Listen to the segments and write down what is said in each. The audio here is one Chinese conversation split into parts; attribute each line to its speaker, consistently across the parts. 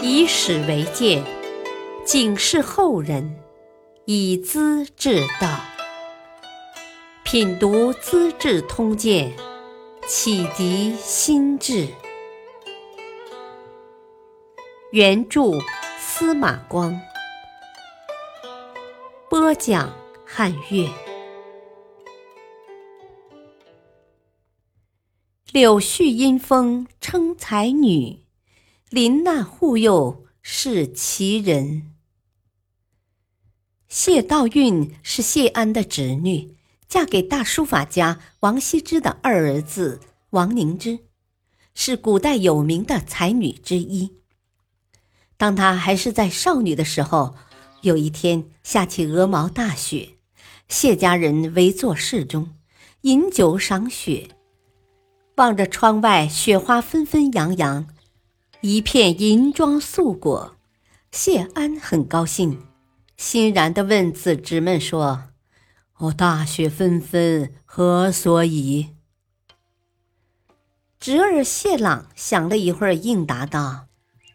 Speaker 1: 以史为鉴，警示后人，以资治道。品读《资治通鉴》，启迪心智。原著司马光，播讲汉乐。柳絮因风称才女，林娜护佑是奇人。谢道韫是谢安的侄女，嫁给大书法家王羲之的二儿子王凝之，是古代有名的才女之一。当她还是在少女的时候，有一天下起鹅毛大雪，谢家人围坐室中，饮酒赏雪，望着窗外雪花纷纷扬扬，一片银装素裹。谢安很高兴，欣然地问子侄们说：“哦，大雪纷纷，何所以？”侄儿谢朗想了一会儿，应答道。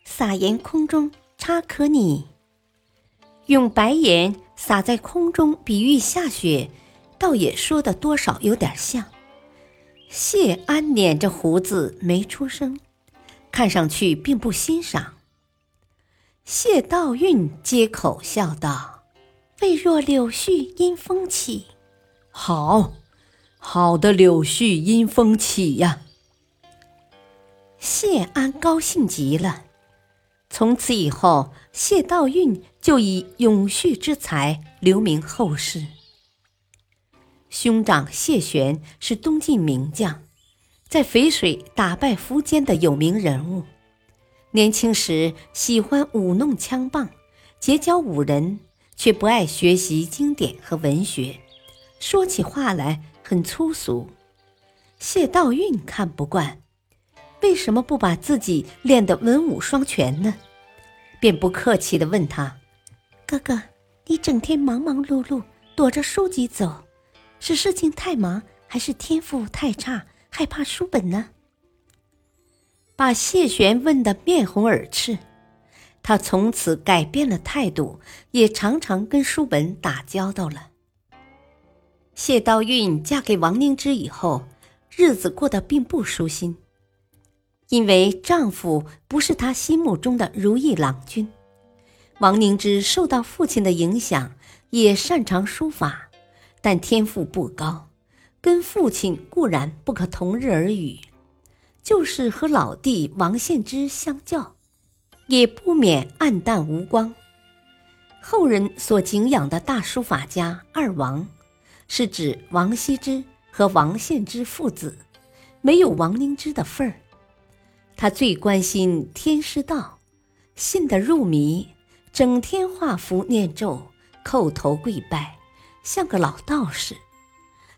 Speaker 1: 撒盐空中差可拟，用白盐撒在空中比喻下雪，倒也说的多少有点像。谢安捻着胡子没出声，看上去并不欣赏。谢道韫接口笑道：“未若柳絮因风起。”好，好的柳絮因风起呀！谢安高兴极了。从此以后，谢道韫就以永续之才留名后世。兄长谢玄是东晋名将，在淝水打败苻坚的有名人物。年轻时喜欢舞弄枪棒，结交武人，却不爱学习经典和文学，说起话来很粗俗。谢道韫看不惯。为什么不把自己练得文武双全呢？便不客气地问他：“哥哥，你整天忙忙碌碌，躲着书籍走，是事情太忙，还是天赋太差，害怕书本呢？”把谢玄问得面红耳赤。他从此改变了态度，也常常跟书本打交道了。谢道韫嫁给王凝之以后，日子过得并不舒心。因为丈夫不是她心目中的如意郎君，王凝之受到父亲的影响，也擅长书法，但天赋不高，跟父亲固然不可同日而语，就是和老弟王献之相较，也不免黯淡无光。后人所敬仰的大书法家二王，是指王羲之和王献之父子，没有王凝之的份儿。他最关心天师道，信得入迷，整天画符念咒，叩头跪拜，像个老道士。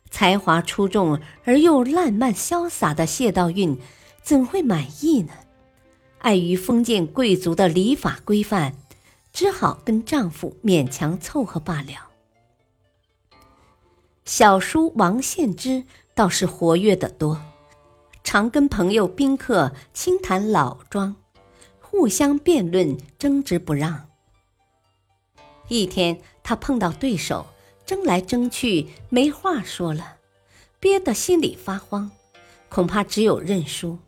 Speaker 1: 才华出众而又烂漫潇洒的谢道韫，怎会满意呢？碍于封建贵族的礼法规范，只好跟丈夫勉强凑合罢了。小叔王献之倒是活跃得多。常跟朋友宾客轻谈老庄，互相辩论，争执不让。一天，他碰到对手，争来争去没话说了，憋得心里发慌，恐怕只有认输。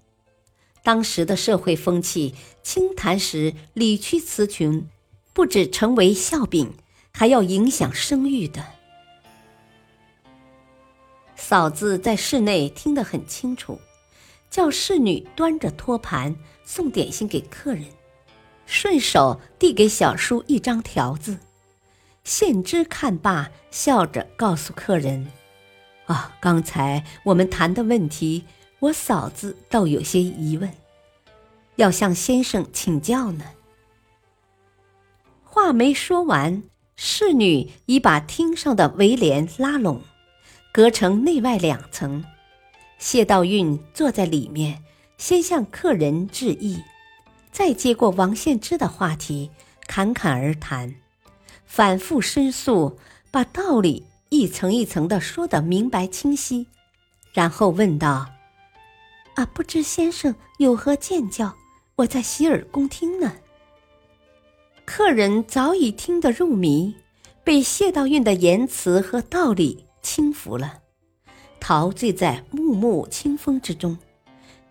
Speaker 1: 当时的社会风气，轻谈时理屈词穷，不止成为笑柄，还要影响声誉的。嫂子在室内听得很清楚。叫侍女端着托盘送点心给客人，顺手递给小叔一张条子。献之看罢，笑着告诉客人：“啊，刚才我们谈的问题，我嫂子倒有些疑问，要向先生请教呢。”话没说完，侍女已把厅上的围帘拉拢，隔成内外两层。谢道韫坐在里面，先向客人致意，再接过王献之的话题，侃侃而谈，反复申诉，把道理一层一层的说得明白清晰，然后问道：“啊，不知先生有何见教？我在洗耳恭听呢。”客人早已听得入迷，被谢道韫的言辞和道理轻浮了，陶醉在暮暮清风之中，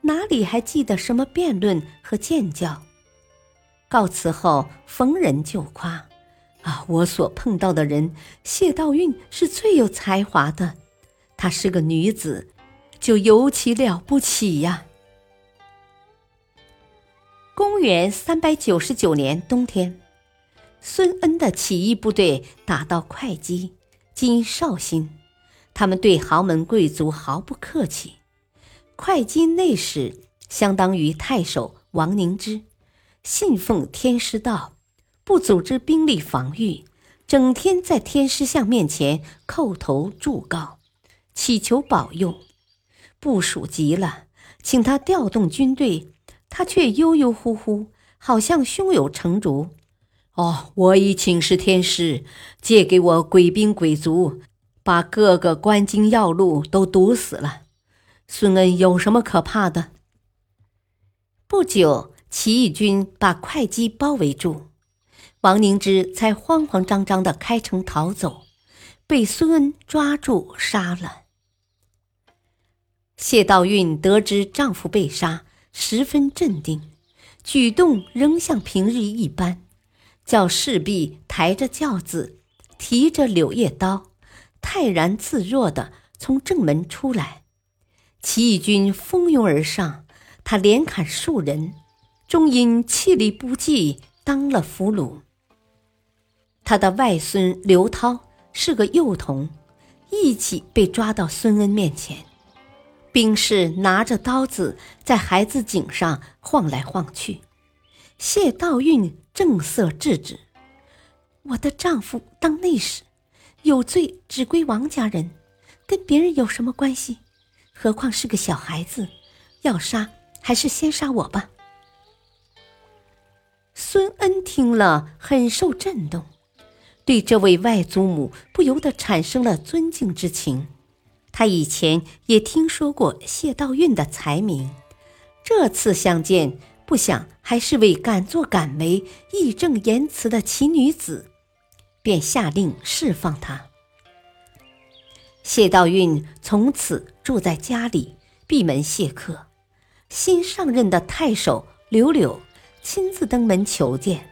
Speaker 1: 哪里还记得什么辩论和见教？告辞后，逢人就夸：“啊，我所碰到的人，谢道韫是最有才华的。她是个女子，就尤其了不起呀。”公元三百九十九年冬天，孙恩的起义部队打到会稽（今绍兴），他们对豪门贵族毫不客气。会稽内史相当于太守王凝之，信奉天师道，不组织兵力防御，整天在天师像面前叩头祝告，祈求保佑。部署急了，请他调动军队。他却悠悠忽忽，好像胸有成竹。哦，我已请示天师，借给我鬼兵鬼卒，把各个关津要路都堵死了。孙恩有什么可怕的？不久，起义军把会稽包围住，王凝之才慌慌张张地开城逃走，被孙恩抓住杀了。谢道韫得知丈夫被杀。十分镇定，举动仍像平日一般，叫侍婢抬着轿子，提着柳叶刀，泰然自若地从正门出来。起义军蜂拥而上，他连砍数人，终因气力不济当了俘虏。他的外孙刘涛是个幼童，一起被抓到孙恩面前。兵士拿着刀子在孩子颈上晃来晃去，谢道韫正色制止：“我的丈夫当内史，有罪只归王家人，跟别人有什么关系？何况是个小孩子，要杀还是先杀我吧。”孙恩听了很受震动，对这位外祖母不由得产生了尊敬之情。他以前也听说过谢道韫的才名，这次相见，不想还是位敢作敢为、义正言辞的奇女子，便下令释放她。谢道韫从此住在家里，闭门谢客。新上任的太守刘柳亲自登门求见，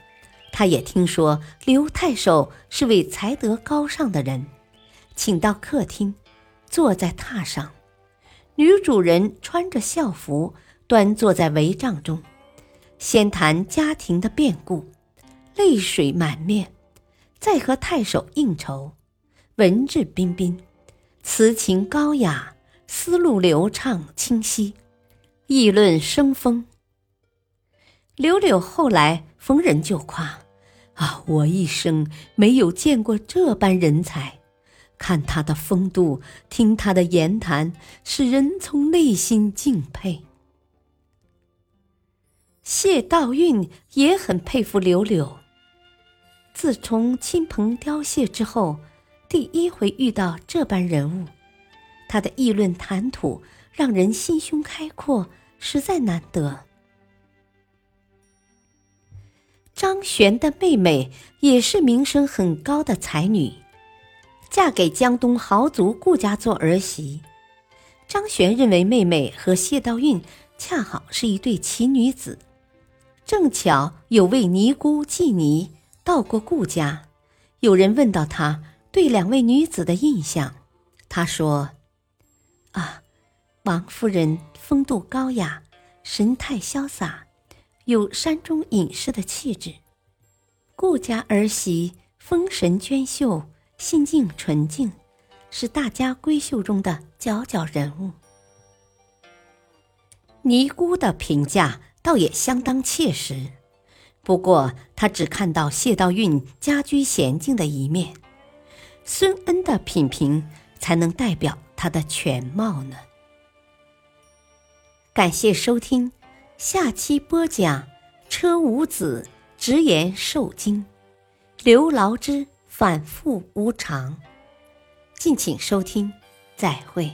Speaker 1: 他也听说刘太守是位才德高尚的人，请到客厅。坐在榻上，女主人穿着校服，端坐在帷帐中，先谈家庭的变故，泪水满面；再和太守应酬，文质彬彬，词情高雅，思路流畅清晰，议论生风。柳柳后来逢人就夸：“啊，我一生没有见过这般人才。”看他的风度，听他的言谈，使人从内心敬佩。谢道韫也很佩服柳柳。自从亲朋凋谢之后，第一回遇到这般人物，他的议论谈吐让人心胸开阔，实在难得。张玄的妹妹也是名声很高的才女。嫁给江东豪族顾家做儿媳，张玄认为妹妹和谢道韫恰好是一对奇女子，正巧有位尼姑季尼到过顾家，有人问到他对两位女子的印象，他说：“啊，王夫人风度高雅，神态潇洒，有山中隐士的气质；顾家儿媳风神娟秀。”心境纯净，是大家闺秀中的佼佼人物。尼姑的评价倒也相当切实，不过她只看到谢道韫家居娴静的一面，孙恩的品评才能代表他的全貌呢。感谢收听，下期播讲车无子直言受惊，刘牢之。反复无常，敬请收听，再会。